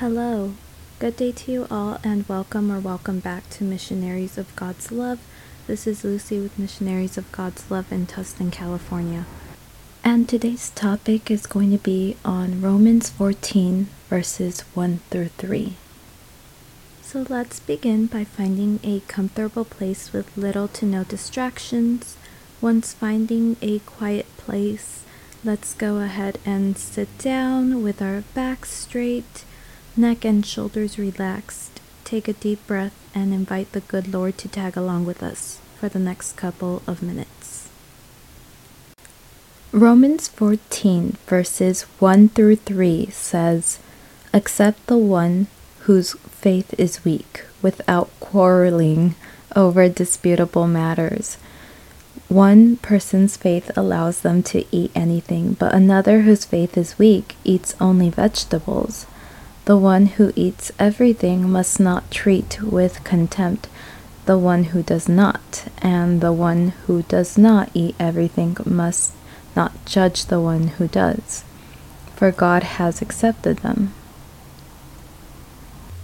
Hello. Good day to you all, and welcome or welcome back to Missionaries of God's Love. This is Lucy with Missionaries of God's Love in Tustin, California. And today's topic is going to be on Romans 14, verses 1 through 3. So let's begin by finding a comfortable place with little to no distractions. Once finding a quiet place, let's go ahead and sit down with our back straight neck and shoulders relaxed. Take a deep breath and invite the good Lord to tag along with us for the next couple of minutes. Romans 14, verses 1 through 3 says, Accept the one whose faith is weak, without quarreling over disputable matters. One person's faith allows them to eat anything, but another whose faith is weak eats only vegetables. The one who eats everything must not treat with contempt the one who does not, and the one who does not eat everything must not judge the one who does, for God has accepted them.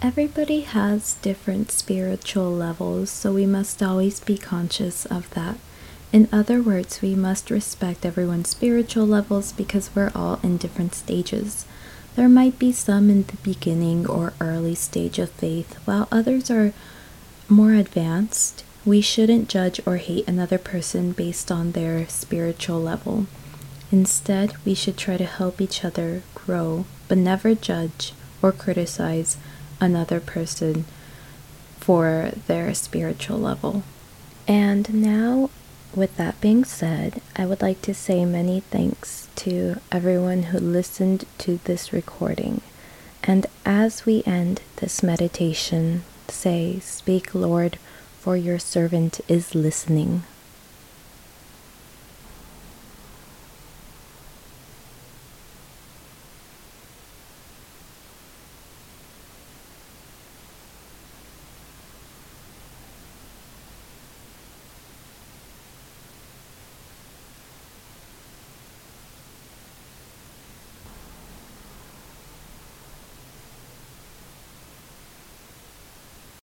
Everybody has different spiritual levels, so we must always be conscious of that. In other words, we must respect everyone's spiritual levels because we're all in different stages. There might be some in the beginning or early stage of faith, while others are more advanced. We shouldn't judge or hate another person based on their spiritual level. Instead, we should try to help each other grow, but never judge or criticize another person for their spiritual level. And now with that being said, I would like to say many thanks to everyone who listened to this recording. And as we end this meditation, say, Speak, Lord, for your servant is listening.